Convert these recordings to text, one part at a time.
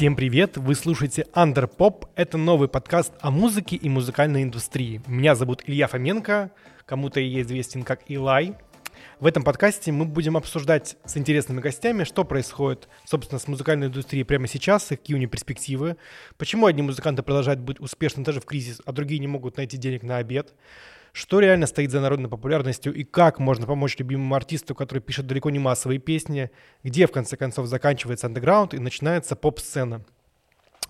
Всем привет! Вы слушаете Underpop. Это новый подкаст о музыке и музыкальной индустрии. Меня зовут Илья Фоменко, кому-то я известен как Илай. В этом подкасте мы будем обсуждать с интересными гостями, что происходит, собственно, с музыкальной индустрией прямо сейчас, какие у нее перспективы, почему одни музыканты продолжают быть успешны даже в кризис, а другие не могут найти денег на обед, что реально стоит за народной популярностью и как можно помочь любимому артисту, который пишет далеко не массовые песни, где в конце концов заканчивается андеграунд и начинается поп-сцена.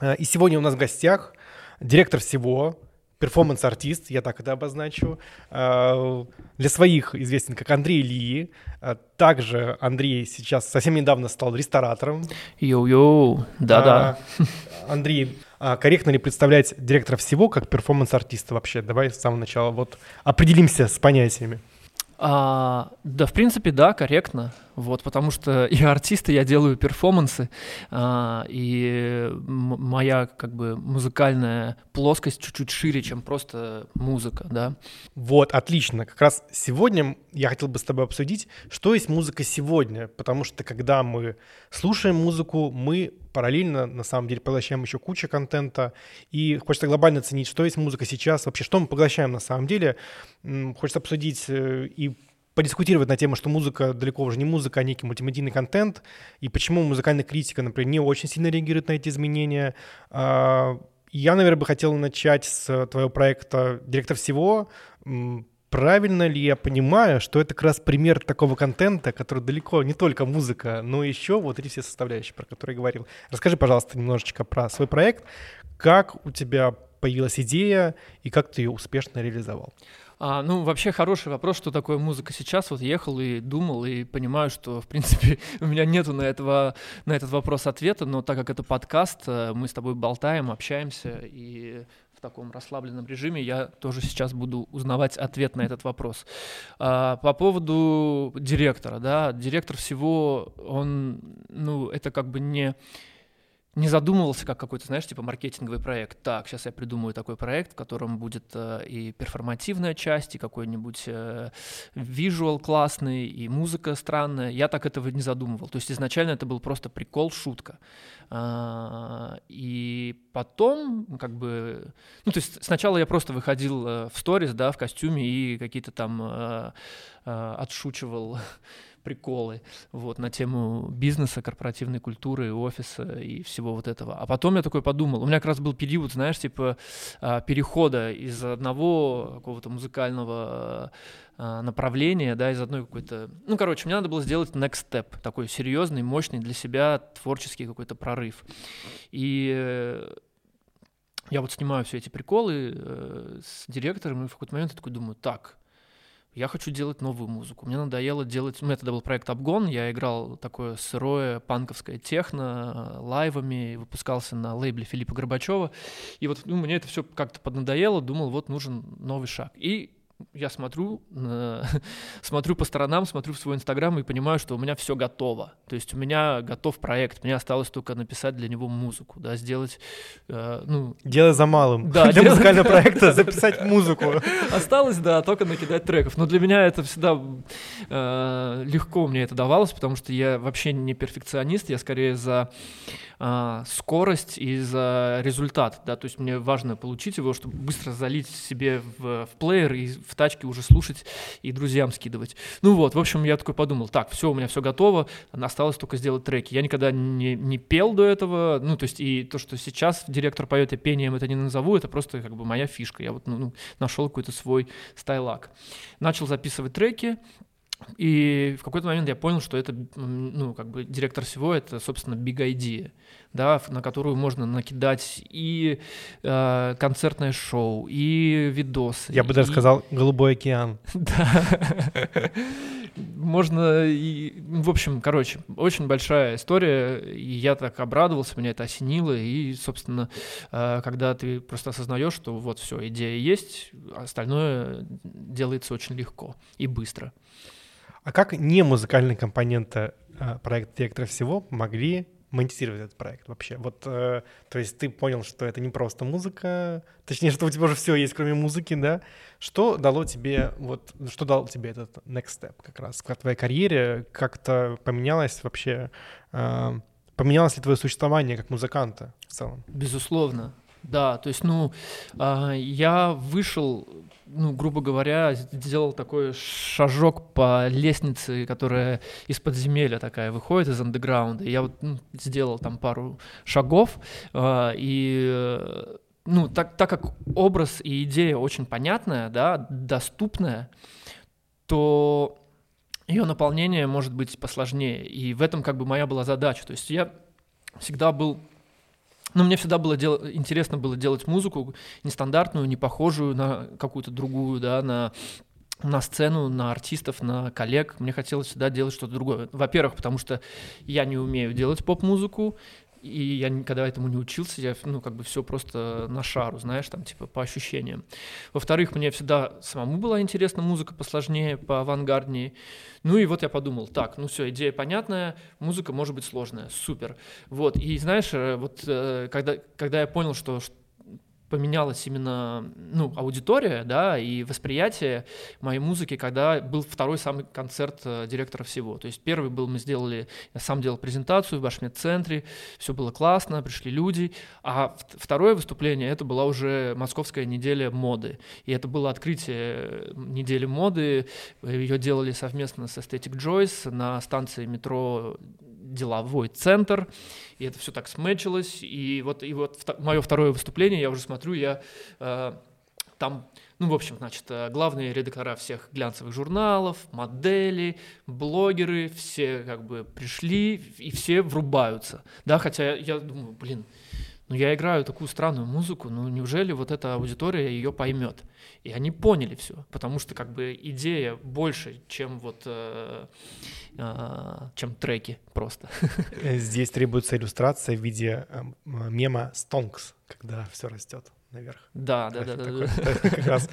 Э, и сегодня у нас в гостях директор всего, перформанс-артист, я так это обозначу. Э, для своих известен как Андрей Ли. Э, также Андрей сейчас совсем недавно стал ресторатором. Йоу-йоу, да-да. Андрей корректно ли представлять директора всего как перформанс-артиста вообще? Давай с самого начала вот определимся с понятиями. А, да, в принципе, да, корректно. Вот, потому что и я делаю перформансы, а, и моя как бы музыкальная плоскость чуть-чуть шире, чем просто музыка, да. Вот, отлично. Как раз сегодня я хотел бы с тобой обсудить, что есть музыка сегодня, потому что когда мы слушаем музыку, мы параллельно на самом деле поглощаем еще кучу контента, и хочется глобально оценить, что есть музыка сейчас, вообще что мы поглощаем на самом деле. Хочется обсудить э, и подискутировать на тему, что музыка далеко уже не музыка, а некий мультимедийный контент, и почему музыкальная критика, например, не очень сильно реагирует на эти изменения. А, я, наверное, бы хотел начать с твоего проекта «Директор всего», Правильно ли я понимаю, что это как раз пример такого контента, который далеко не только музыка, но еще вот эти все составляющие, про которые я говорил. Расскажи, пожалуйста, немножечко про свой проект, как у тебя появилась идея и как ты ее успешно реализовал. А, ну, вообще хороший вопрос, что такое музыка сейчас. Вот ехал и думал, и понимаю, что, в принципе, у меня нету на, этого, на этот вопрос ответа, но так как это подкаст, э, мы с тобой болтаем, общаемся, и в таком расслабленном режиме, я тоже сейчас буду узнавать ответ на этот вопрос. А, по поводу директора, да, директор всего, он, ну, это как бы не не задумывался как какой-то, знаешь, типа маркетинговый проект. Так, сейчас я придумаю такой проект, в котором будет э, и перформативная часть, и какой-нибудь э, визуал классный, и музыка странная. Я так этого не задумывал. То есть изначально это был просто прикол, шутка. А, и потом, как бы, ну, то есть сначала я просто выходил э, в сторис, да, в костюме и какие-то там э, э, отшучивал приколы вот, на тему бизнеса, корпоративной культуры, офиса и всего вот этого. А потом я такой подумал, у меня как раз был период, знаешь, типа а, перехода из одного какого-то музыкального а, направления, да, из одной какой-то... Ну, короче, мне надо было сделать next step, такой серьезный, мощный для себя творческий какой-то прорыв. И э, я вот снимаю все эти приколы э, с директором, и в какой-то момент я такой думаю, так, я хочу делать новую музыку. Мне надоело делать... У меня тогда был проект Обгон, я играл такое сырое панковское техно э, лайвами, выпускался на лейбле Филиппа Горбачева. И вот ну, мне это все как-то поднадоело, думал, вот нужен новый шаг. И я смотрю, э, смотрю по сторонам, смотрю в свой Инстаграм и понимаю, что у меня все готово. То есть у меня готов проект, мне осталось только написать для него музыку, да, сделать, э, ну... Дело за малым. Да, для музыкального проекта записать музыку. Осталось, да, только накидать треков. Но для меня это всегда э, легко мне это давалось, потому что я вообще не перфекционист, я скорее за а, скорость и за результат, да, то есть мне важно получить его, чтобы быстро залить себе в, в плеер и в тачке уже слушать и друзьям скидывать. Ну вот, в общем, я такой подумал, так, все, у меня все готово, осталось только сделать треки. Я никогда не, не пел до этого, ну, то есть и то, что сейчас директор поет, я пением это не назову, это просто как бы моя фишка. Я вот ну, ну нашел какой-то свой стайлак. Начал записывать треки, и в какой-то момент я понял, что это, ну, как бы директор всего, это, собственно, big idea, да, на которую можно накидать и э, концертное шоу, и видосы. Я бы даже и... сказал «Голубой океан». Да. Можно и... В общем, короче, очень большая история, и я так обрадовался, меня это осенило, и, собственно, э, когда ты просто осознаешь, что вот все, идея есть, остальное делается очень легко и быстро. А как не музыкальные компоненты э, проекта «Директора всего» могли монетизировать этот проект вообще? Вот, э, то есть ты понял, что это не просто музыка, точнее, что у тебя уже все есть, кроме музыки, да? Что дало тебе, вот, что дал тебе этот next step как раз в твоей карьере? Как-то поменялось вообще э, поменялось ли твое существование как музыканта в целом? Безусловно, да. То есть, ну, а, я вышел, ну, грубо говоря, сделал такой шажок по лестнице, которая из подземелья такая выходит, из андеграунда. Я вот ну, сделал там пару шагов, а, и ну, так, так как образ и идея очень понятная, да, доступная, то ее наполнение может быть посложнее. И в этом как бы моя была задача. То есть я всегда был ну, мне всегда было дел... интересно было делать музыку нестандартную, не похожую на какую-то другую, да, на на сцену, на артистов, на коллег. Мне хотелось всегда делать что-то другое. Во-первых, потому что я не умею делать поп-музыку, и я никогда этому не учился, я, ну, как бы все просто на шару, знаешь, там, типа, по ощущениям. Во-вторых, мне всегда самому была интересна музыка посложнее, по авангарднее. Ну и вот я подумал, так, ну все, идея понятная, музыка может быть сложная, супер. Вот, и знаешь, э, вот э, когда, когда я понял, что поменялась именно ну, аудитория да, и восприятие моей музыки, когда был второй самый концерт э, директора всего. То есть первый был, мы сделали, я сам делал презентацию в Башмет-центре, все было классно, пришли люди, а второе выступление, это была уже Московская неделя моды. И это было открытие недели моды, ее делали совместно с Aesthetic Joyce на станции метро деловой центр, и это все так сметчилось, и вот, и вот мое второе выступление, я уже смотрю, я э, там, ну, в общем, значит, э, главные редактора всех глянцевых журналов, модели, блогеры, все как бы пришли, и все врубаются, да, хотя я думаю, блин, ну я играю такую странную музыку, ну неужели вот эта аудитория ее поймет? И они поняли все, потому что как бы идея больше, чем вот э, э, чем треки просто. Э, здесь требуется иллюстрация в виде э, мема Stonks, когда все растет наверх. Да, да, да, да. Как раз.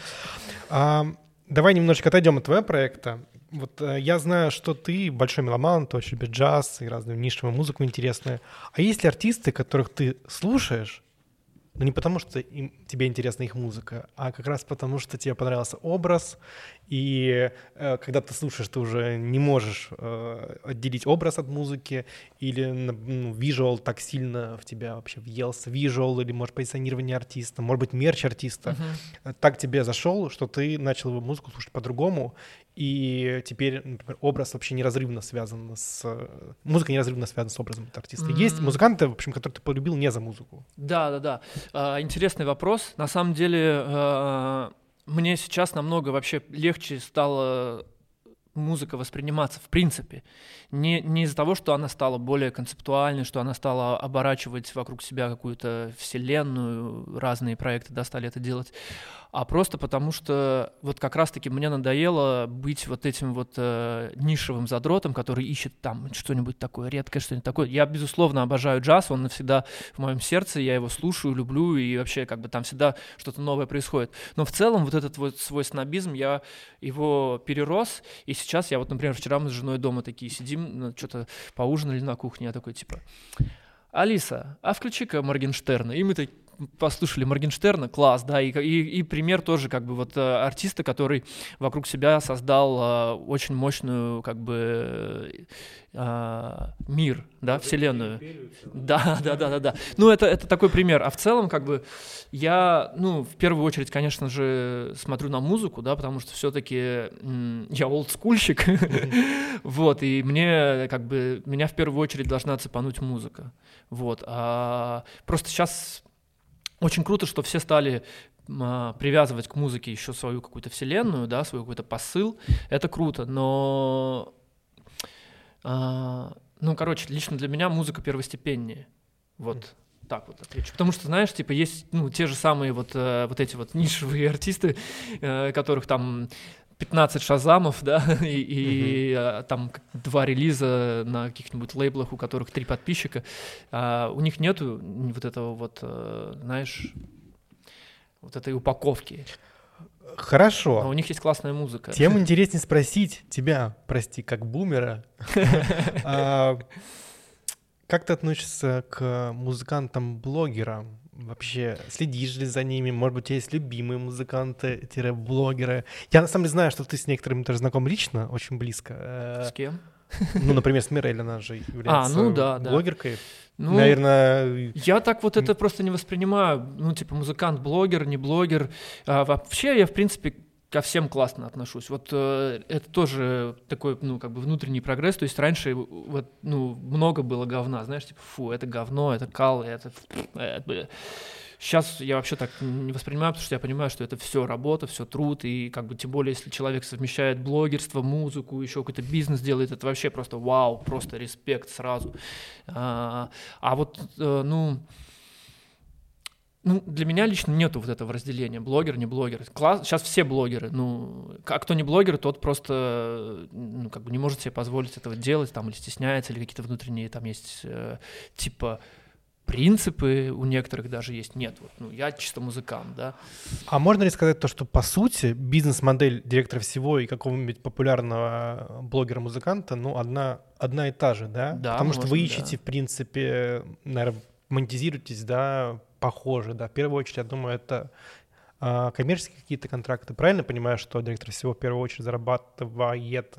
Давай немножечко отойдем от твоего проекта вот э, я знаю, что ты большой меломан, ты очень любишь джаз и разную нишевую музыку интересную. А есть ли артисты, которых ты слушаешь, но не потому, что им, тебе интересна их музыка, а как раз потому, что тебе понравился образ, и э, когда ты слушаешь, ты уже не можешь э, отделить образ от музыки, или ну, визуал так сильно в тебя вообще въелся, визуал, или, может, позиционирование артиста, может быть, мерч артиста, uh-huh. так тебе зашел, что ты начал его музыку слушать по-другому, и теперь, например, образ вообще неразрывно связан с... Музыка неразрывно связана с образом артиста. Mm-hmm. Есть музыканты, в общем, которые ты полюбил не за музыку. Да, да, да. А, интересный вопрос. На самом деле, а, мне сейчас намного вообще легче стало музыка восприниматься в принципе. Не, не из-за того, что она стала более концептуальной, что она стала оборачивать вокруг себя какую-то вселенную, разные проекты да, стали это делать, а просто потому что вот как раз-таки мне надоело быть вот этим вот э, нишевым задротом, который ищет там что-нибудь такое редкое, что-нибудь такое. Я, безусловно, обожаю джаз, он навсегда в моем сердце, я его слушаю, люблю, и вообще как бы там всегда что-то новое происходит. Но в целом вот этот вот свой снобизм, я его перерос, и сейчас я вот, например, вчера мы с женой дома такие сидим, ну, что-то поужинали на кухне, я такой типа... Алиса, а включи-ка Моргенштерна. И мы так послушали Моргенштерна, класс, да, и, и, и пример тоже как бы вот э, артиста, который вокруг себя создал э, очень мощную как бы э, мир, да, вселенную. Да, да, да, да, да. Ну это это такой пример. А в целом как бы я, ну в первую очередь, конечно же, смотрю на музыку, да, потому что все-таки я олдскульщик, вот, и мне как бы меня в первую очередь должна цепануть музыка, вот. А просто сейчас очень круто, что все стали а, привязывать к музыке еще свою какую-то вселенную, да, свой какой-то посыл. Это круто, но, а, ну, короче, лично для меня музыка первостепеннее. Вот. Так вот отвечу. Потому что, знаешь, типа, есть ну, те же самые вот, э, вот эти вот нишевые артисты, э, которых там 15 шазамов, да, и, и mm-hmm. там два релиза на каких-нибудь лейблах, у которых три подписчика, а у них нету вот этого вот, э, знаешь, вот этой упаковки. Хорошо. Но у них есть классная музыка. Тем интереснее спросить тебя, прости, как бумера, а, как ты относишься к музыкантам-блогерам? Вообще следишь ли за ними? Может быть, у тебя есть любимые музыканты-блогеры? Я на самом деле знаю, что ты с некоторыми тоже знаком лично, очень близко. С кем? Ну, например, Смирель, она же является А, ну да, да. блогеркой. Ну, Наверное, Я так вот это просто не воспринимаю. Ну, типа, музыкант, блогер, не блогер. А вообще я, в принципе, ко всем классно отношусь. Вот э, это тоже такой, ну, как бы внутренний прогресс. То есть раньше вот, ну, много было говна, знаешь, типа, фу, это говно, это кал, это... это Сейчас я вообще так не воспринимаю, потому что я понимаю, что это все работа, все труд, и как бы тем более, если человек совмещает блогерство, музыку, еще какой-то бизнес делает, это вообще просто вау, просто респект сразу. А, а вот, э, ну, ну, для меня лично нету вот этого разделения, блогер, не блогер. Класс, сейчас все блогеры, ну, а кто не блогер, тот просто, ну, как бы не может себе позволить этого делать, там, или стесняется, или какие-то внутренние, там, есть, э, типа, принципы у некоторых даже есть. Нет, вот, ну, я чисто музыкант, да. А можно ли сказать то, что по сути бизнес-модель директора всего и какого-нибудь популярного блогера-музыканта, ну, одна, одна и та же, да? Да, Потому можно, что вы ищете, да. в принципе, наверное, монетизируетесь, да, похоже, да. В первую очередь, я думаю, это а, коммерческие какие-то контракты. Правильно понимаю, что директор всего в первую очередь зарабатывает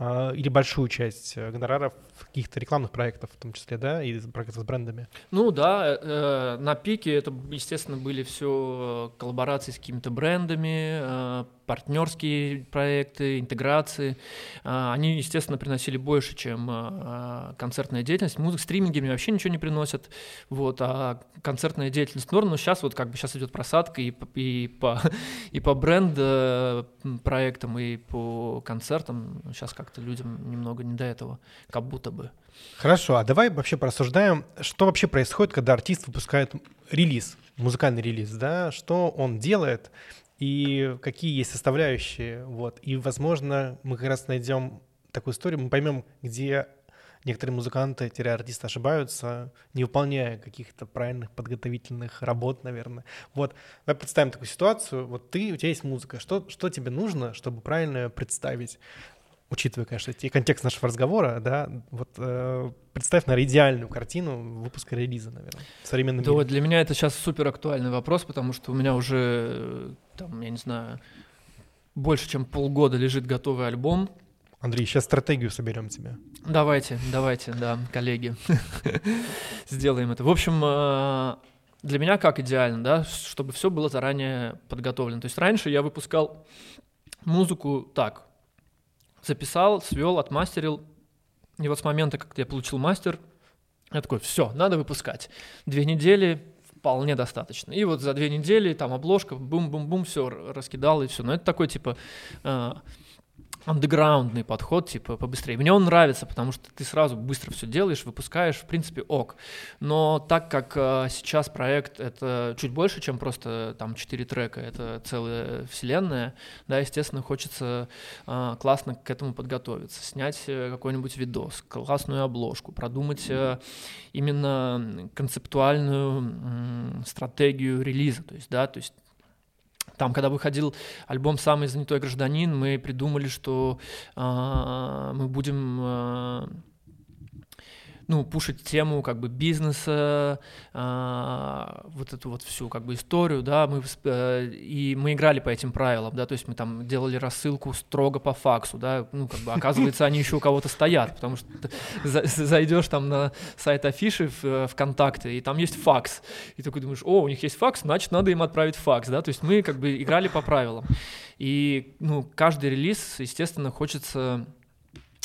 или большую часть э, гонораров каких-то рекламных проектов, в том числе, да, и проектов с брендами. Ну да, э, на пике это, естественно, были все коллаборации с какими-то брендами, э, партнерские проекты, интеграции. Э, они, естественно, приносили больше, чем э, концертная деятельность. Музыка, стриминги мне вообще ничего не приносят, вот, а концертная деятельность норм, но сейчас вот как бы сейчас идет просадка и, и по и по бренд э, проектам, и по концертам. Сейчас как-то людям немного не до этого, как будто бы. Хорошо, а давай вообще порассуждаем, что вообще происходит, когда артист выпускает релиз, музыкальный релиз, да, что он делает и какие есть составляющие, вот. И, возможно, мы как раз найдем такую историю, мы поймем, где некоторые музыканты, артисты ошибаются, не выполняя каких-то правильных подготовительных работ, наверное. Вот, давай представим такую ситуацию. Вот ты, у тебя есть музыка. Что, что тебе нужно, чтобы правильно представить? Учитывая, конечно, и контекст нашего разговора, да, вот э, представь, наверное, идеальную картину выпуска релиза, наверное, в современном Да, мире. вот для меня это сейчас супер актуальный вопрос, потому что у меня уже, э, там, я не знаю, больше чем полгода лежит готовый альбом. Андрей, сейчас стратегию соберем тебе. Давайте, давайте, да, коллеги, сделаем это. В общем, э, для меня как идеально, да, чтобы все было заранее подготовлено. То есть раньше я выпускал музыку так, записал, свел, отмастерил, и вот с момента, как я получил мастер, я такой, все, надо выпускать. Две недели вполне достаточно. И вот за две недели там обложка, бум-бум-бум, все раскидал и все. Но это такой типа э, андеграундный подход, типа побыстрее. Мне он нравится, потому что ты сразу быстро все делаешь, выпускаешь, в принципе, ок. Но так как э, сейчас проект это чуть больше, чем просто там четыре трека, это целая вселенная, да, естественно, хочется э, классно к этому подготовиться, снять э, какой-нибудь видос, классную обложку, продумать э, именно концептуальную м, стратегию релиза, то есть, да, то есть там, когда выходил альбом «Самый занятой гражданин», мы придумали, что э, мы будем э, ну, пушить тему как бы бизнеса, э, вот эту вот всю как бы историю, да, мы, э, и мы играли по этим правилам, да, то есть мы там делали рассылку строго по факсу, да, ну, как бы оказывается, они еще у кого-то стоят, потому что за, зайдешь там на сайт афиши в ВКонтакте, и там есть факс, и такой думаешь, о, у них есть факс, значит, надо им отправить факс, да, то есть мы как бы играли по правилам, и, ну, каждый релиз, естественно, хочется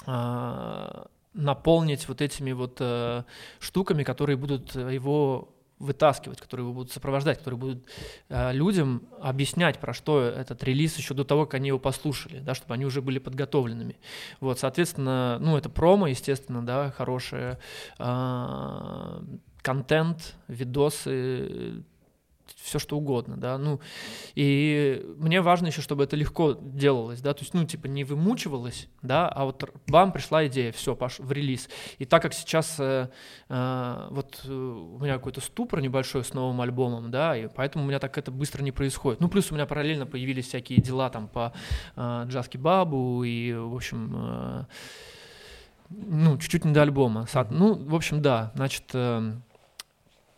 э, наполнить вот этими вот э, штуками, которые будут его вытаскивать, которые его будут сопровождать, которые будут э, людям объяснять, про что этот релиз еще до того, как они его послушали, да, чтобы они уже были подготовленными. Вот, соответственно, ну, это промо, естественно, да, хорошее, э, контент, видосы, все что угодно, да, ну, и мне важно еще, чтобы это легко делалось, да, то есть, ну, типа, не вымучивалось, да, а вот бам, пришла идея, все, пош в релиз. И так как сейчас э, э, вот э, у меня какой-то ступор небольшой с новым альбомом, да, и поэтому у меня так это быстро не происходит. Ну, плюс у меня параллельно появились всякие дела там по э, Джаски Бабу и, в общем, э, ну, чуть-чуть не до альбома. Ну, в общем, да, значит, э,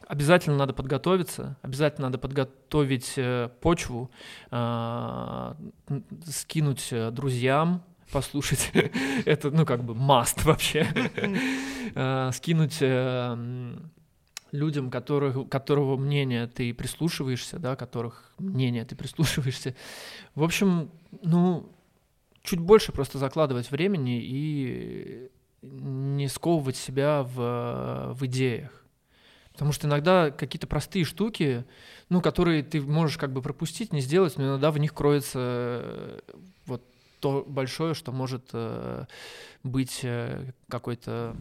обязательно надо подготовиться, обязательно надо подготовить э, почву, н- скинуть э, друзьям, послушать. Это, ну, как бы маст вообще. А, скинуть э, людям, которых, которого мнения ты прислушиваешься, да, которых мнения ты прислушиваешься. В общем, ну, чуть больше просто закладывать времени и не сковывать себя в, в идеях. Потому что иногда какие-то простые штуки, ну, которые ты можешь как бы пропустить, не сделать, но иногда в них кроется э, вот то большое, что может э, быть э, какой-то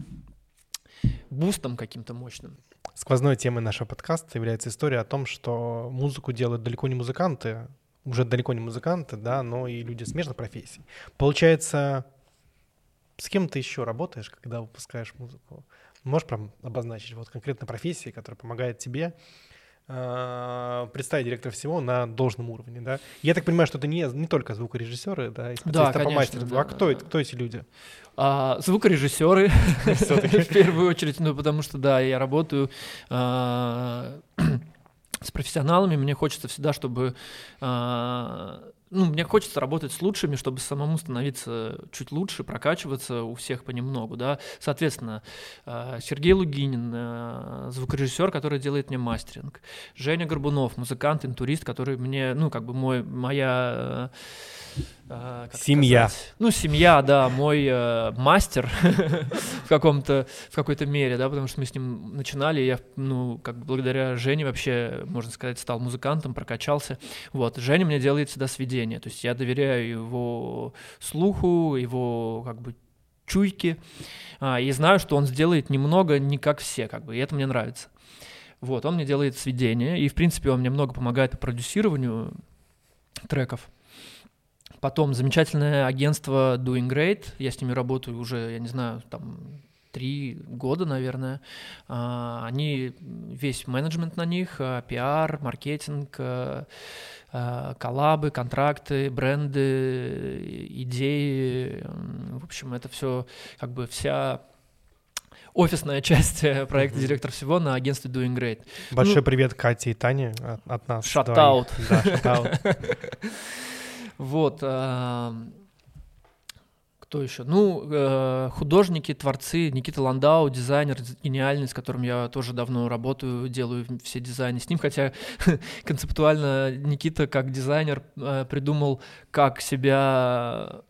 бустом каким-то мощным. Сквозной темой нашего подкаста является история о том, что музыку делают далеко не музыканты, уже далеко не музыканты, да, но и люди смежных профессий. Получается, с кем ты еще работаешь, когда выпускаешь музыку? Можешь прям обозначить вот конкретно профессии, которая помогает тебе э, представить директора всего на должном уровне, да? Я так понимаю, что это не, не только звукорежиссеры, да, и да, конечно, по мастерству. Да, а кто, да. кто эти люди? А, звукорежиссеры, в первую очередь, ну, потому что, да, я работаю а, с профессионалами, мне хочется всегда, чтобы а, ну, мне хочется работать с лучшими, чтобы самому становиться чуть лучше, прокачиваться у всех понемногу, да. Соответственно, э, Сергей Лугинин, э, звукорежиссер, который делает мне мастеринг, Женя Горбунов, музыкант, интурист, который мне, ну, как бы мой, моя э, семья. Сказать? Ну, семья, да, мой э, мастер в каком-то, в какой-то мере, да, потому что мы с ним начинали, я, ну, как благодаря Жене вообще, можно сказать, стал музыкантом, прокачался. Вот, Женя мне делает всегда сведения. То есть я доверяю его слуху, его как бы чуйке, а, и знаю, что он сделает немного не как все, как бы, и это мне нравится. Вот, он мне делает сведения, и, в принципе, он мне много помогает по продюсированию треков. Потом замечательное агентство Doing Great, я с ними работаю уже, я не знаю, там три года, наверное. А, они, весь менеджмент на них, а, пиар, маркетинг, а, коллабы, контракты, бренды, идеи. В общем, это все как бы вся офисная часть э, проекта mm-hmm. «Директор всего» на агентстве Doing Great. Большой ну, привет Кате и Тане от, от нас. Шатаут. Да, шатаут. Вот. Кто еще? Ну, э, художники, творцы, Никита Ландау, дизайнер гениальный, с которым я тоже давно работаю, делаю все дизайны с ним, хотя концептуально Никита как дизайнер э, придумал, как себя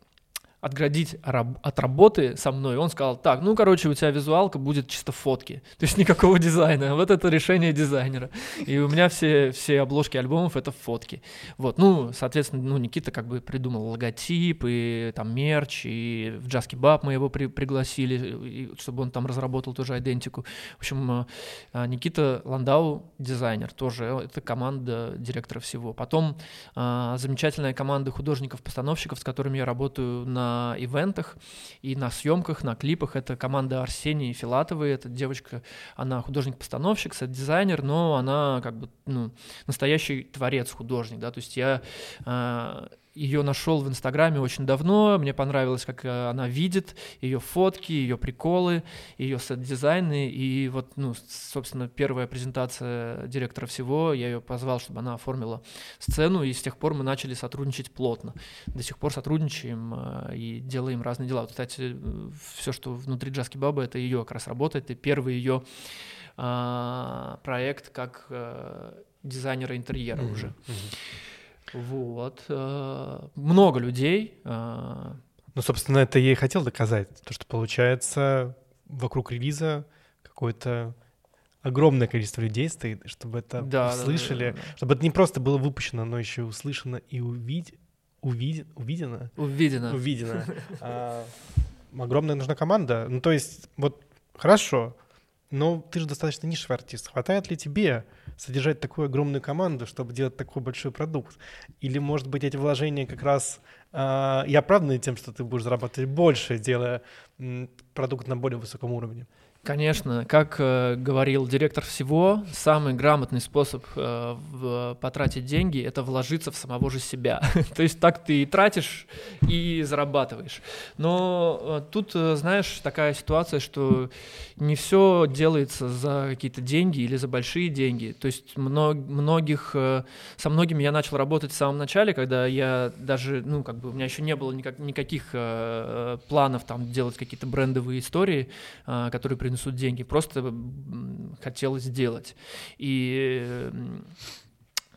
отградить от работы со мной, он сказал, так, ну, короче, у тебя визуалка будет чисто фотки, то есть никакого дизайна, вот это решение дизайнера. И у меня все, все обложки альбомов — это фотки. Вот, ну, соответственно, ну, Никита как бы придумал логотип и там мерч, и в Джаски Баб мы его при, пригласили, чтобы он там разработал тоже идентику. В общем, э, Никита Ландау — дизайнер, тоже это команда директора всего. Потом э, замечательная команда художников-постановщиков, с которыми я работаю на на ивентах и на съемках, на клипах. Это команда Арсении Филатовой, это девочка, она художник-постановщик, сет-дизайнер, но она как бы ну, настоящий творец-художник, да, то есть я э, ее нашел в Инстаграме очень давно, мне понравилось, как э, она видит, ее фотки, ее приколы, ее сет-дизайны, и вот, ну, собственно, первая презентация директора всего, я ее позвал, чтобы она оформила сцену, и с тех пор мы начали сотрудничать плотно. До сих пор сотрудничаем э, и делаем разные дела. Вот, кстати, все, что внутри Джаски Баба, это ее как раз работа, это первый ее а, проект как а, дизайнера интерьера mm-hmm. уже. Mm-hmm. Вот. Э, много людей. Э, ну, собственно, это я и хотел доказать. То, что получается вокруг релиза какое-то огромное количество людей стоит, чтобы это да, услышали, да, да, да. чтобы это не просто было выпущено, но еще услышано и увид... увид... увидено. Увидено. Увидено. А, огромная нужна команда. Ну, то есть, вот хорошо, но ты же достаточно нишевый артист. Хватает ли тебе содержать такую огромную команду, чтобы делать такой большой продукт? Или, может быть, эти вложения как раз э, и оправданы тем, что ты будешь зарабатывать больше, делая продукт на более высоком уровне? Конечно, как э, говорил директор всего, самый грамотный способ э, в, потратить деньги это вложиться в самого же себя. То есть так ты и тратишь, и зарабатываешь. Но э, тут, э, знаешь, такая ситуация, что не все делается за какие-то деньги или за большие деньги. То есть мног, многих, э, со многими я начал работать в самом начале, когда я даже, ну, как бы у меня еще не было никак, никаких э, планов там делать какие-то брендовые истории, э, которые принесут деньги. Просто хотелось сделать. И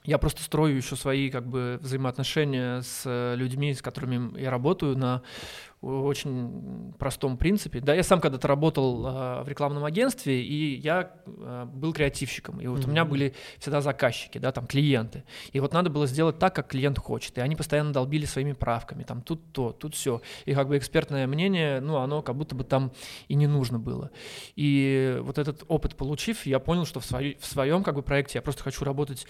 я просто строю еще свои как бы взаимоотношения с людьми, с которыми я работаю на очень простом принципе. Да, я сам когда-то работал э, в рекламном агентстве, и я э, был креативщиком. И вот mm-hmm. у меня были всегда заказчики, да, там клиенты. И вот надо было сделать так, как клиент хочет. И они постоянно долбили своими правками, там тут то, тут все. И как бы экспертное мнение, ну, оно как будто бы там и не нужно было. И вот этот опыт получив, я понял, что в, свой, в своем как бы проекте я просто хочу работать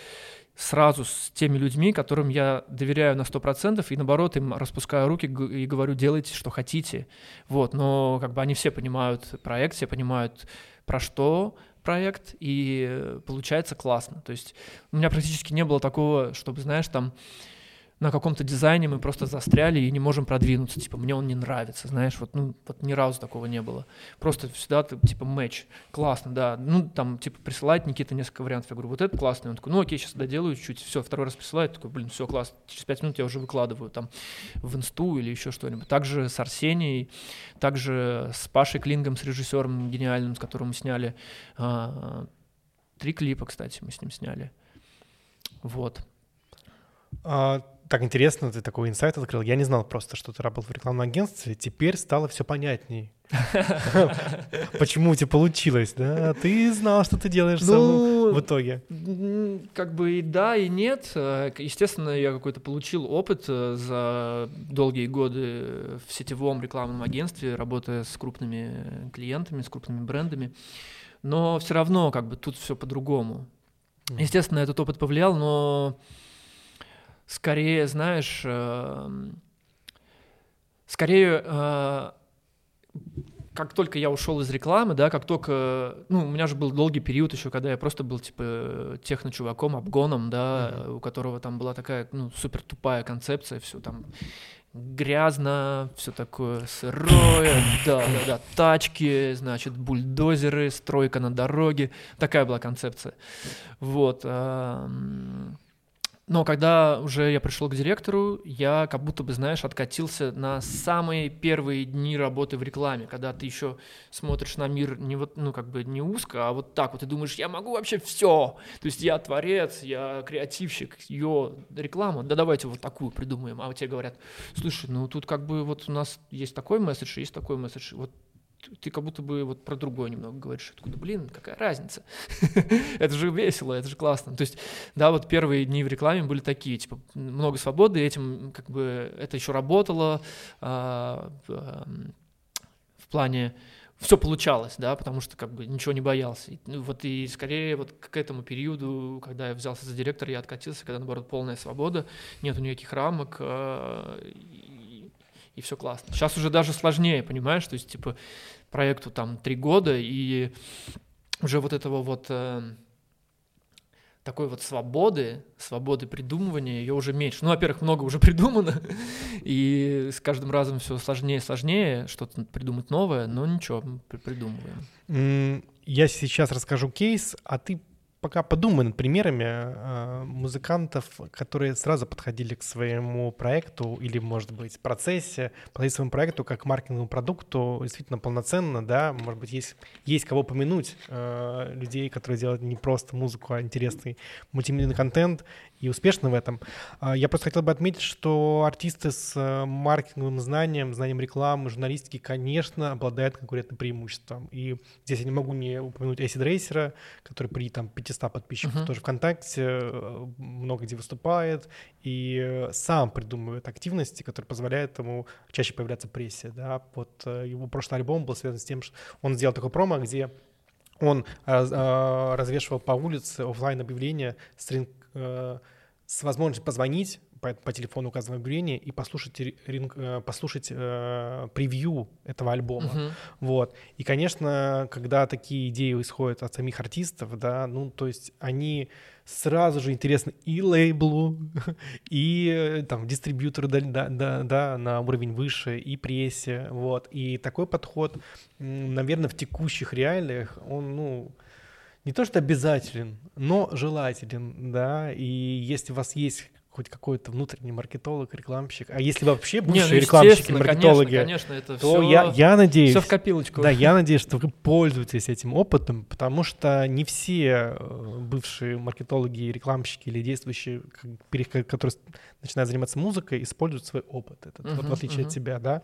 сразу с теми людьми, которым я доверяю на 100%, и наоборот им распускаю руки и говорю, делайте, что хотите. Вот, но как бы они все понимают проект, все понимают, про что проект, и получается классно. То есть у меня практически не было такого, чтобы, знаешь, там на каком-то дизайне мы просто застряли и не можем продвинуться, типа, мне он не нравится, знаешь, вот, ну, вот ни разу такого не было. Просто всегда, типа, матч, классно, да, ну, там, типа, присылает Никита несколько вариантов, я говорю, вот это классно, он такой, ну, окей, сейчас доделаю чуть-чуть, все, второй раз присылает, такой, блин, все, классно, через пять минут я уже выкладываю там в инсту или еще что-нибудь. Также с Арсенией, также с Пашей Клингом, с режиссером гениальным, с которым мы сняли а, три клипа, кстати, мы с ним сняли. Вот. А, так интересно, ты такой инсайт открыл. Я не знал просто, что ты работал в рекламном агентстве. Теперь стало все понятней. Почему у тебя получилось, да? Ты знал, что ты делаешь ну, в итоге. Как бы и да, и нет. Естественно, я какой-то получил опыт э, за долгие годы в сетевом рекламном агентстве, работая с крупными клиентами, с крупными брендами. Но все равно как бы тут все по-другому. Естественно, этот опыт повлиял, но скорее, знаешь, э, скорее, э, как только я ушел из рекламы, да, как только, ну, у меня же был долгий период еще, когда я просто был, типа, техно-чуваком, обгоном, да, mm-hmm. у которого там была такая, ну, супер тупая концепция, все там грязно, все такое сырое, да, да, да, тачки, значит, бульдозеры, стройка на дороге, такая была концепция. Вот. Но когда уже я пришел к директору, я как будто бы, знаешь, откатился на самые первые дни работы в рекламе, когда ты еще смотришь на мир не вот, ну, как бы не узко, а вот так вот, и думаешь, я могу вообще все. То есть я творец, я креативщик, ее реклама, да давайте вот такую придумаем. А вот тебе говорят, слушай, ну тут как бы вот у нас есть такой месседж, есть такой месседж, вот ты как будто бы вот про другое немного говоришь. Откуда, блин, какая разница? это же весело, это же классно. То есть, да, вот первые дни в рекламе были такие, типа, много свободы, этим как бы это еще работало а, а, в плане все получалось, да, потому что как бы ничего не боялся. И, ну, вот и скорее вот к этому периоду, когда я взялся за директора, я откатился, когда наоборот полная свобода, нету никаких рамок, э, и все классно. Сейчас уже даже сложнее, понимаешь, то есть, типа, проекту там три года, и уже вот этого вот э, такой вот свободы, свободы придумывания, ее уже меньше. Ну, во-первых, много уже придумано, и с каждым разом все сложнее и сложнее что-то придумать новое, но ничего, придумываем. Я сейчас расскажу кейс, а ты пока подумай над примерами э, музыкантов, которые сразу подходили к своему проекту или, может быть, процессе, подходили к своему проекту как к маркетинговому продукту действительно полноценно, да, может быть, есть, есть кого помянуть, э, людей, которые делают не просто музыку, а интересный мультимедийный контент и успешны в этом. Э, я просто хотел бы отметить, что артисты с э, маркетинговым знанием, знанием рекламы, журналистики, конечно, обладают конкурентным преимуществом. И здесь я не могу не упомянуть Эсид Рейсера, который при там 5 500 подписчиков uh-huh. тоже ВКонтакте, э, много где выступает и э, сам придумывает активности, которые позволяют ему чаще появляться в прессе. Да? Вот его прошлый альбом был связан с тем, что он сделал такой промо, где он развешивал по улице офлайн объявления с, с возможностью позвонить по, по телефону указывать объявление и послушать, ринг, э, послушать э, превью этого альбома. Uh-huh. Вот. И, конечно, когда такие идеи исходят от самих артистов, да, ну, то есть они сразу же интересны и лейблу, и э, там дистрибьютору да, да, да, да, на уровень выше, и прессе, вот. И такой подход, наверное, в текущих реалиях, он, ну, не то что обязателен, но желателен, да, и если у вас есть хоть какой-то внутренний маркетолог, рекламщик, а если вообще бывшие Не, ну, рекламщики, маркетологи, конечно, конечно, это то все, я, я надеюсь... Все в копилочку. Да, я надеюсь, что вы пользуетесь этим опытом, потому что не все э, бывшие маркетологи, рекламщики или действующие, которые начинают заниматься музыкой, используют свой опыт, этот, uh-huh, вот в отличие uh-huh. от тебя, да.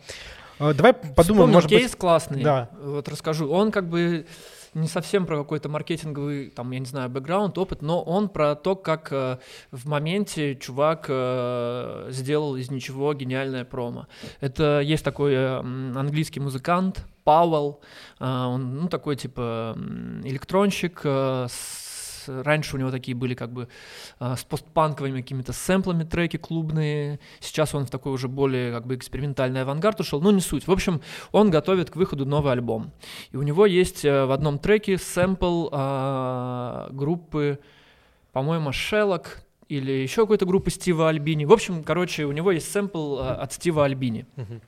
Э, давай подумаем, Вспомнил может кейс быть... классный, да. вот расскажу. Он как бы не совсем про какой-то маркетинговый, там, я не знаю, бэкграунд, опыт, но он про то, как э, в моменте чувак э, сделал из ничего гениальное промо. Это есть такой э, английский музыкант, Пауэлл, он, ну, такой, типа, электронщик с раньше у него такие были как бы а, с постпанковыми какими-то сэмплами треки клубные, сейчас он в такой уже более как бы экспериментальный авангард ушел, но не суть. В общем, он готовит к выходу новый альбом. И у него есть э, в одном треке сэмпл а, группы, по-моему, Шеллок, или еще какой-то группы Стива Альбини. В общем, короче, у него есть сэмпл от Стива Альбини. Uh-huh.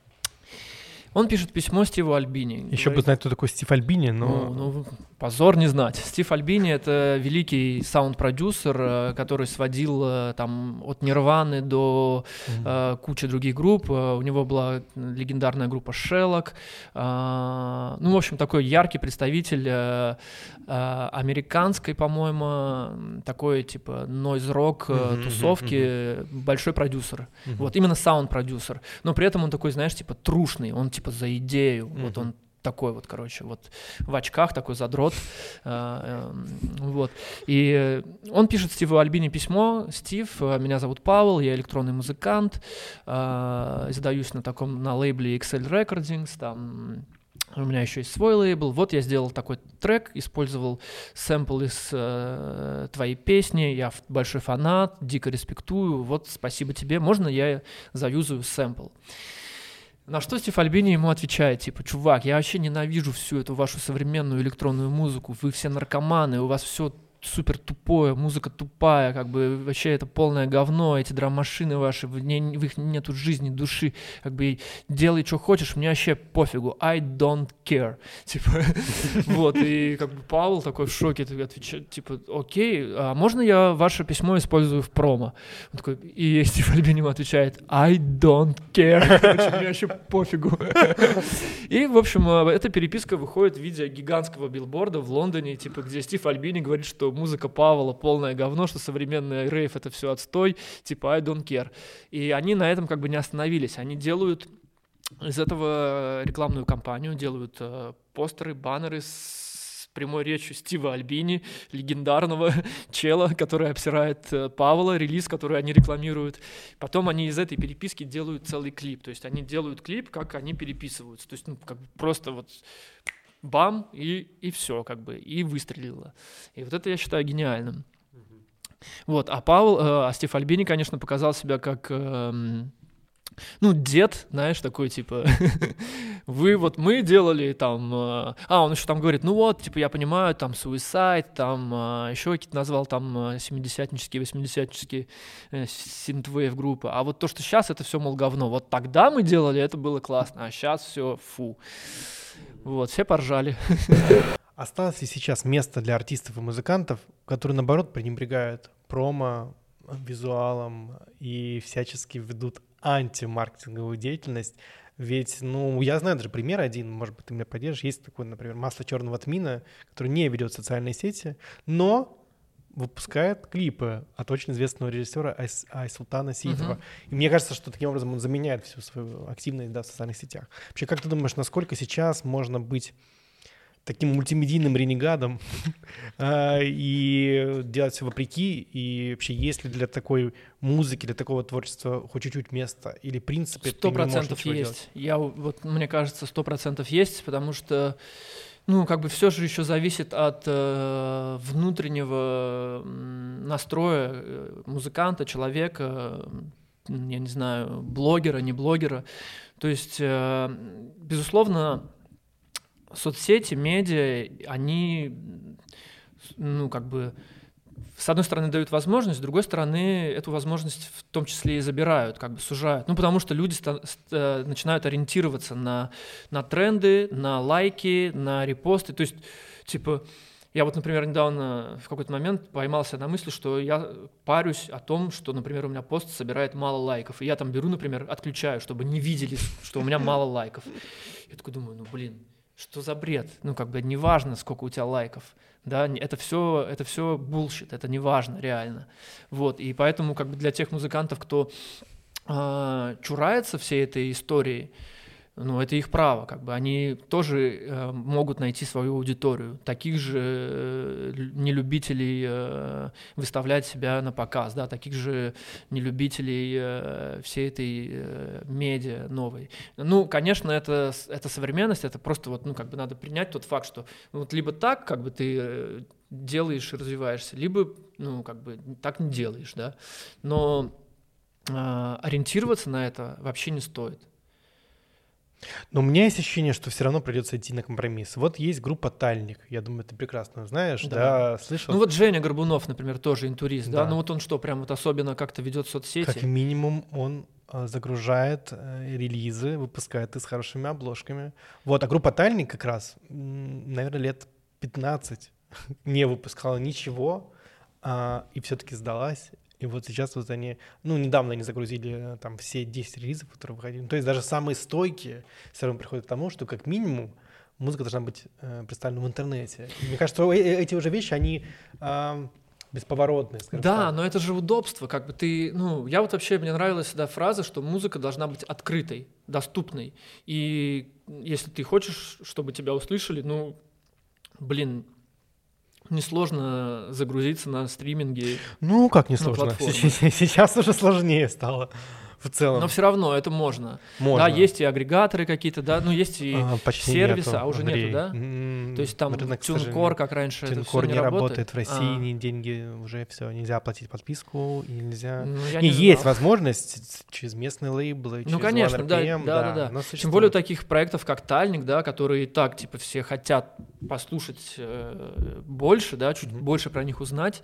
Он пишет письмо Стиву Альбини. Еще говорит, бы знать, кто такой Стив Альбини, но... Ну, ну, позор не знать. Стив Альбини — это великий саунд-продюсер, э, который сводил э, там от Нирваны до mm-hmm. кучи других групп. У него была легендарная группа Шеллок. Ну, в общем, такой яркий представитель американской, по-моему, такой типа нойз-рок mm-hmm, тусовки, mm-hmm. большой продюсер. Mm-hmm. Вот, именно саунд-продюсер. Но при этом он такой, знаешь, типа трушный. Он типа типа за идею. Mm-hmm. Вот он такой вот, короче, вот в очках, такой задрот. Э, эм, вот. И он пишет Стиву Альбини письмо. Стив, э, меня зовут Павел, я электронный музыкант, э, издаюсь на таком, на лейбле Excel Recordings, там у меня еще есть свой лейбл. Вот я сделал такой трек, использовал сэмпл из э, твоей песни. Я большой фанат, дико респектую. Вот спасибо тебе. Можно я заюзаю сэмпл? На что Стив Альбини ему отвечает, типа, чувак, я вообще ненавижу всю эту вашу современную электронную музыку, вы все наркоманы, у вас все супер тупое, музыка тупая, как бы вообще это полное говно, эти драм-машины ваши, в, не, в их нету жизни, души, как бы делай, что хочешь, мне вообще пофигу, I don't care, типа, вот, и как бы Павел такой в шоке, отвечает, типа, окей, а можно я ваше письмо использую в промо? Он такой, и Стив Альбин ему отвечает, I don't care, короче, мне вообще пофигу. И, в общем, э, эта переписка выходит в виде гигантского билборда в Лондоне, типа, где Стив Альбини говорит, что музыка Павла полное говно, что современный рейв это все отстой, типа I don't care. И они на этом как бы не остановились. Они делают из этого рекламную кампанию, делают э, постеры, баннеры с прямой речью Стива Альбини, легендарного чела, который обсирает э, Павла, релиз, который они рекламируют. Потом они из этой переписки делают целый клип. То есть они делают клип, как они переписываются. То есть ну, как просто вот бам, и, и все, как бы, и выстрелило. И вот это я считаю гениальным. Вот, а Павел, э, а Стив Альбини, конечно, показал себя как, э, ну, дед, знаешь, такой, типа, вы вот мы делали там, э, а, он еще там говорит, ну вот, типа, я понимаю, там, Suicide, там, э, еще какие-то назвал, там, 70-нические, 80-нические э, синтвейв группы, а вот то, что сейчас, это все, мол, говно. Вот тогда мы делали, это было классно, а сейчас все, фу. Вот, все поржали. Осталось ли сейчас место для артистов и музыкантов, которые, наоборот, пренебрегают промо, визуалом и всячески ведут антимаркетинговую деятельность? Ведь, ну, я знаю даже пример один, может быть, ты меня поддержишь. Есть такой, например, масло черного тмина, который не ведет социальные сети, но выпускает клипы от очень известного режиссера Айс, Айсултана Сидова. Uh-huh. И мне кажется, что таким образом он заменяет всю свою активность да, в социальных сетях. Вообще, как ты думаешь, насколько сейчас можно быть таким мультимедийным ренегадом а, и делать все вопреки, и вообще есть ли для такой музыки, для такого творчества хоть чуть-чуть место, или в принципе Сто процентов есть. Делать? Я вот, мне кажется, сто процентов есть, потому что ну, как бы все же еще зависит от э, внутреннего настроя э, музыканта, человека, я не знаю, блогера, не блогера. То есть, э, безусловно, соцсети, медиа, они, ну, как бы, с одной стороны, дают возможность, с другой стороны, эту возможность в том числе и забирают, как бы сужают. Ну, потому что люди э, начинают ориентироваться на, на тренды, на лайки, на репосты. То есть, типа, я вот, например, недавно в какой-то момент поймался на мысли, что я парюсь о том, что, например, у меня пост собирает мало лайков. И я там беру, например, отключаю, чтобы не видели, что у меня мало лайков. Я такой думаю, ну, блин, что за бред? Ну, как бы неважно, сколько у тебя лайков. Да, это все, это все bullshit, это неважно реально. Вот, и поэтому как бы для тех музыкантов, кто э, чурается всей этой истории, ну, это их право, как бы они тоже э, могут найти свою аудиторию, таких же э, нелюбителей э, выставлять себя на показ, да, таких же нелюбителей э, всей этой э, медиа новой. Ну, конечно, это, это современность, это просто вот, ну, как бы надо принять тот факт, что вот либо так, как бы ты э, делаешь и развиваешься, либо, ну, как бы так не делаешь, да, но э, ориентироваться на это вообще не стоит. Но у меня есть ощущение, что все равно придется идти на компромисс. Вот есть группа Тальник, я думаю, ты прекрасно знаешь, да, да слышал? Ну вот Женя Горбунов, например, тоже интурист, да. да, ну вот он что, прям вот особенно как-то ведет соцсети? Как минимум он а, загружает э, релизы, выпускает их с хорошими обложками. Вот, а группа Тальник как раз, наверное, лет 15 не выпускала ничего, а, и все-таки сдалась и вот сейчас вот они, ну, недавно они загрузили э, там все 10 релизов, которые выходили. То есть даже самые стойкие все равно приходят к тому, что как минимум музыка должна быть э, представлена в интернете. И мне кажется, что э, э, эти уже вещи, они э, бесповоротные. Да, так. но это же удобство, как бы ты, ну, я вот вообще, мне нравилась всегда фраза, что музыка должна быть открытой, доступной. И если ты хочешь, чтобы тебя услышали, ну, блин, несложно загрузиться на стриминге. Ну, как несложно? Сейчас уже сложнее стало в целом. Но все равно это можно. можно. Да, есть и агрегаторы какие-то, да, ну есть и а, сервисы, нету, а уже Андрей. нету, да? Mm, То есть там TuneCore, как раньше, TuneCore не, не работает. в России, а. ни деньги уже все, нельзя оплатить подписку, и нельзя. Ну, и не есть возможность через местные лейблы, ну, конечно, RPM, да, да, да. да. Тем более таких проектов, как Тальник, да, которые и так, типа, все хотят послушать э, больше, да, чуть mm-hmm. больше про них узнать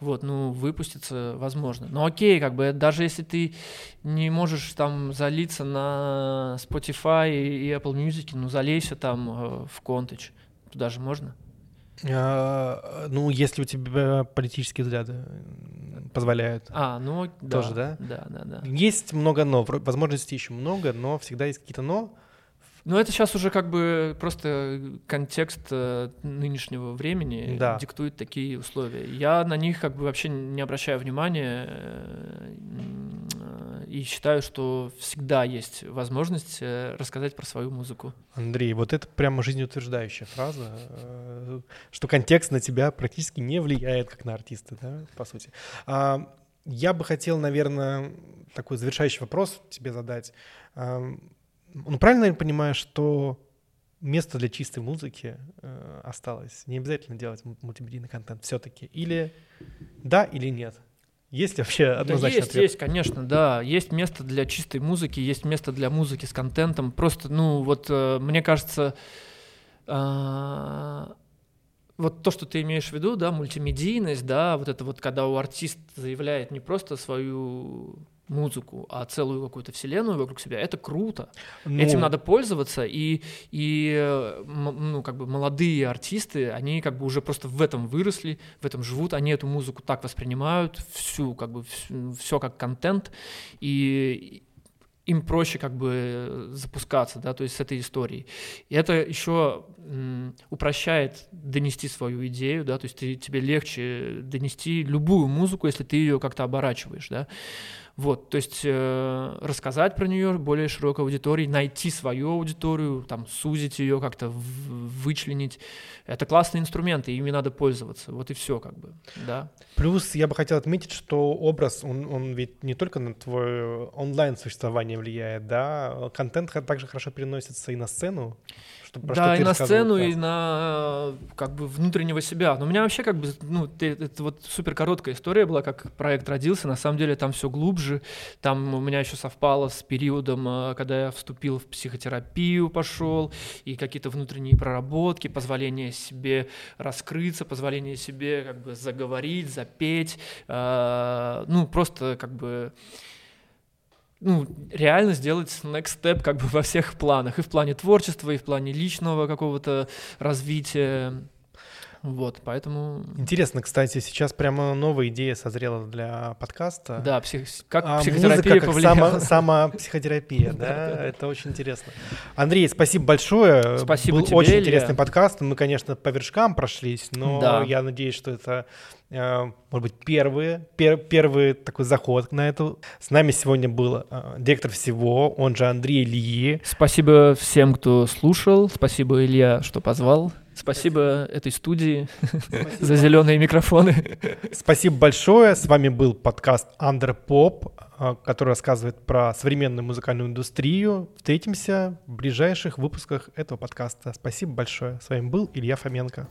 вот, ну, выпуститься возможно. Но окей, как бы, даже если ты не можешь там залиться на Spotify и Apple Music, ну, залейся там э, в Контыч. Туда же можно? А, ну, если у тебя политические взгляды позволяют. А, ну, Тоже, да? Да, да, да. Есть много но, возможностей еще много, но всегда есть какие-то но, ну, это сейчас уже как бы просто контекст э, нынешнего времени да. диктует такие условия. Я на них как бы вообще не обращаю внимания э, и считаю, что всегда есть возможность э, рассказать про свою музыку. Андрей, вот это прямо жизнеутверждающая фраза, что контекст на тебя практически не влияет, как на артиста, да, по сути. А, я бы хотел, наверное, такой завершающий вопрос тебе задать ну, правильно я понимаю, что место для чистой музыки э, осталось? Не обязательно делать мультимедийный контент все-таки? Или да, или нет? Есть ли вообще однозначный да есть, ответ? есть, конечно, да. Есть место для чистой музыки, есть место для музыки с контентом. Просто, ну, вот э, мне кажется, э, вот то, что ты имеешь в виду, да, мультимедийность, да, вот это вот, когда у артиста заявляет не просто свою музыку, а целую какую-то вселенную вокруг себя, это круто. Ну... Этим надо пользоваться, и, и ну, как бы молодые артисты, они как бы уже просто в этом выросли, в этом живут, они эту музыку так воспринимают, всю, как бы, все как контент, и им проще как бы запускаться, да, то есть с этой историей. И это еще упрощает донести свою идею, да, то есть ты, тебе легче донести любую музыку, если ты ее как-то оборачиваешь, да. Вот, то есть э, рассказать про нее более широкой аудитории, найти свою аудиторию, там, сузить ее, как-то вычленить. Это классные инструменты, ими надо пользоваться. Вот и все, как бы, да. Плюс я бы хотел отметить, что образ, он, он ведь не только на твое онлайн-существование влияет, да? Контент также хорошо переносится и на сцену? Что, да, и на сцену, и на как бы внутреннего себя. Но у меня вообще как бы, ну, это вот супер короткая история была, как проект родился. На самом деле там все глубже. Там у меня еще совпало с периодом, э, когда я вступил в психотерапию, пошел, и какие-то внутренние проработки, позволение себе раскрыться, позволение себе как бы заговорить, запеть. Э, ну, просто как бы ну, реально сделать next step как бы во всех планах, и в плане творчества, и в плане личного какого-то развития. Вот, поэтому... Интересно, кстати, сейчас прямо новая идея созрела для подкаста. Да, псих... как а психотерапия музыка, повлияла. Как сама, психотерапия, да, это очень интересно. Андрей, спасибо большое. Спасибо Был тебе, очень интересный подкаст. Мы, конечно, по вершкам прошлись, но я надеюсь, что это э, может быть, первый, пер, первый такой заход на эту. С нами сегодня был э, директор всего, он же Андрей Ильи. Спасибо всем, кто слушал. Спасибо, Илья, что позвал. Спасибо этой студии Спасибо. за зеленые микрофоны. Спасибо большое. С вами был подкаст Under Pop, а, который рассказывает про современную музыкальную индустрию. Встретимся в ближайших выпусках этого подкаста. Спасибо большое. С вами был Илья Фоменко.